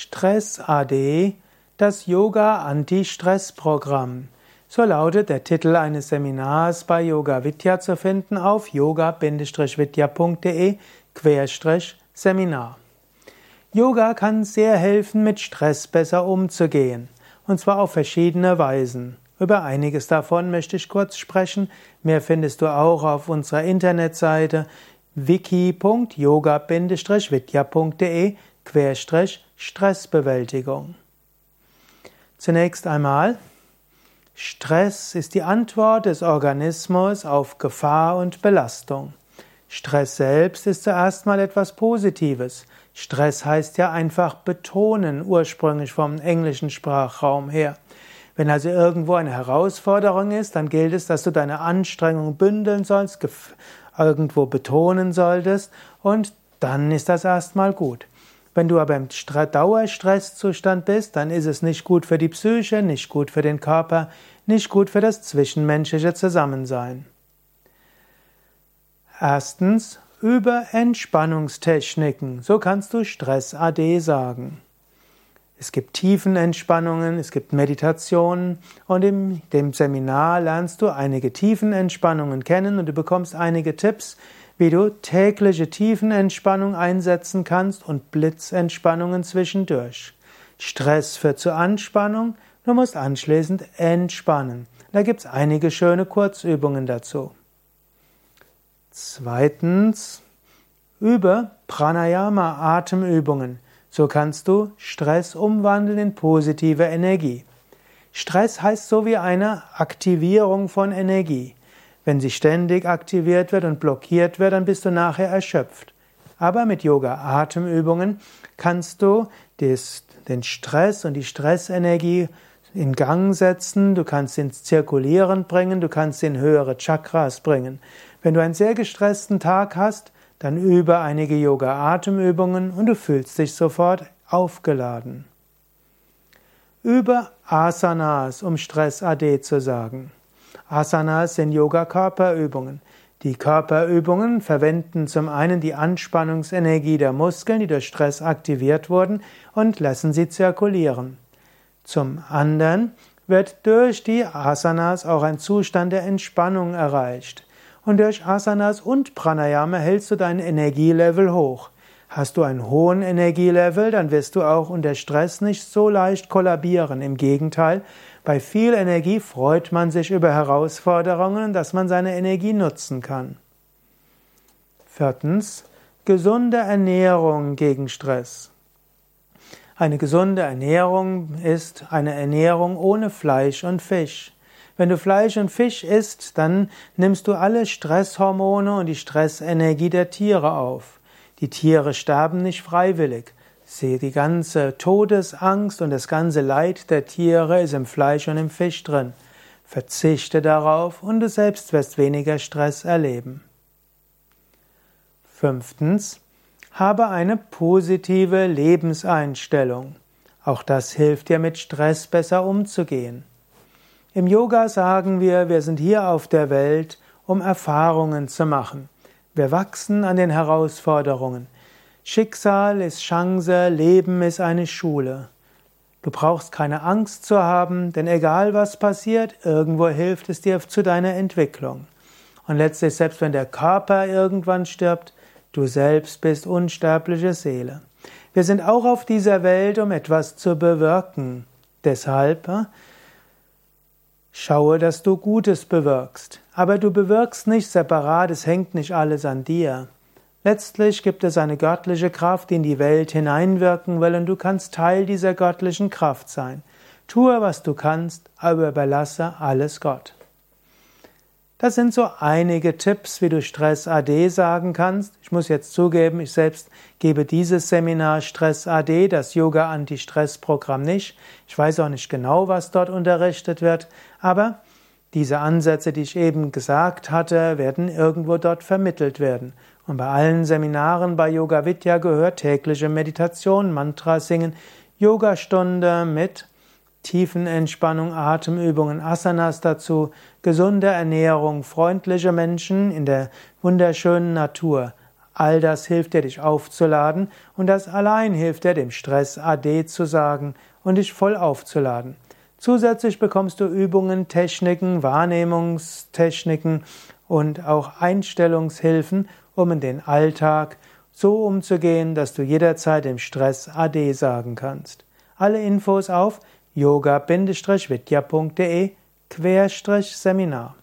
Stress AD, das Yoga Anti-Stress-Programm. So lautet der Titel eines Seminars bei Yoga Vidya zu finden auf yoga-vidya.de-seminar. Yoga kann sehr helfen, mit Stress besser umzugehen. Und zwar auf verschiedene Weisen. Über einiges davon möchte ich kurz sprechen. Mehr findest du auch auf unserer Internetseite wiki.yoga-vidya.de Stressbewältigung. Zunächst einmal, Stress ist die Antwort des Organismus auf Gefahr und Belastung. Stress selbst ist zuerst mal etwas Positives. Stress heißt ja einfach betonen, ursprünglich vom englischen Sprachraum her. Wenn also irgendwo eine Herausforderung ist, dann gilt es, dass du deine Anstrengung bündeln sollst, irgendwo betonen solltest und dann ist das erstmal gut. Wenn du aber im Dauerstresszustand bist, dann ist es nicht gut für die Psyche, nicht gut für den Körper, nicht gut für das zwischenmenschliche Zusammensein. Erstens, über Entspannungstechniken. So kannst du Stress AD sagen. Es gibt Tiefenentspannungen, es gibt Meditationen und in dem Seminar lernst du einige Tiefenentspannungen kennen und du bekommst einige Tipps, wie du tägliche Tiefenentspannung einsetzen kannst und Blitzentspannungen zwischendurch. Stress führt zur Anspannung, du musst anschließend entspannen. Da gibt es einige schöne Kurzübungen dazu. Zweitens, über Pranayama Atemübungen. So kannst du Stress umwandeln in positive Energie. Stress heißt so wie eine Aktivierung von Energie. Wenn sie ständig aktiviert wird und blockiert wird, dann bist du nachher erschöpft. Aber mit Yoga-Atemübungen kannst du den Stress und die Stressenergie in Gang setzen, du kannst ins Zirkulieren bringen, du kannst in höhere Chakras bringen. Wenn du einen sehr gestressten Tag hast, dann übe einige Yoga-Atemübungen und du fühlst dich sofort aufgeladen. Übe Asanas, um Stress AD zu sagen. Asanas sind Yoga-Körperübungen. Die Körperübungen verwenden zum einen die Anspannungsenergie der Muskeln, die durch Stress aktiviert wurden, und lassen sie zirkulieren. Zum anderen wird durch die Asanas auch ein Zustand der Entspannung erreicht. Und durch Asanas und Pranayama hältst du dein Energielevel hoch. Hast du einen hohen Energielevel, dann wirst du auch unter Stress nicht so leicht kollabieren. Im Gegenteil, bei viel Energie freut man sich über Herausforderungen, dass man seine Energie nutzen kann. Viertens, gesunde Ernährung gegen Stress. Eine gesunde Ernährung ist eine Ernährung ohne Fleisch und Fisch. Wenn du Fleisch und Fisch isst, dann nimmst du alle Stresshormone und die Stressenergie der Tiere auf. Die Tiere sterben nicht freiwillig. Sehe, die ganze Todesangst und das ganze Leid der Tiere ist im Fleisch und im Fisch drin. Verzichte darauf und du selbst wirst weniger Stress erleben. Fünftens, habe eine positive Lebenseinstellung. Auch das hilft dir mit Stress besser umzugehen. Im Yoga sagen wir, wir sind hier auf der Welt, um Erfahrungen zu machen. Wir wachsen an den Herausforderungen. Schicksal ist Chance, Leben ist eine Schule. Du brauchst keine Angst zu haben, denn egal was passiert, irgendwo hilft es dir zu deiner Entwicklung. Und letztlich, selbst wenn der Körper irgendwann stirbt, du selbst bist unsterbliche Seele. Wir sind auch auf dieser Welt, um etwas zu bewirken. Deshalb äh, schaue, dass du Gutes bewirkst. Aber du bewirkst nicht separat, es hängt nicht alles an dir. Letztlich gibt es eine göttliche Kraft, die in die Welt hineinwirken will, und du kannst Teil dieser göttlichen Kraft sein. Tue, was du kannst, aber überlasse alles Gott. Das sind so einige Tipps, wie du Stress AD sagen kannst. Ich muss jetzt zugeben, ich selbst gebe dieses Seminar Stress AD, das Yoga Anti-Stress Programm nicht. Ich weiß auch nicht genau, was dort unterrichtet wird, aber diese Ansätze, die ich eben gesagt hatte, werden irgendwo dort vermittelt werden. Und bei allen Seminaren bei Yoga Vidya gehört tägliche Meditation, Mantra singen, Yogastunde mit Tiefenentspannung, Atemübungen, Asanas dazu, gesunde Ernährung, freundliche Menschen in der wunderschönen Natur. All das hilft dir, dich aufzuladen und das allein hilft dir, dem Stress Ade zu sagen und dich voll aufzuladen. Zusätzlich bekommst du Übungen, Techniken, Wahrnehmungstechniken und auch Einstellungshilfen, um in den Alltag so umzugehen, dass du jederzeit dem Stress Ade sagen kannst. Alle Infos auf yoga-vidya.de Seminar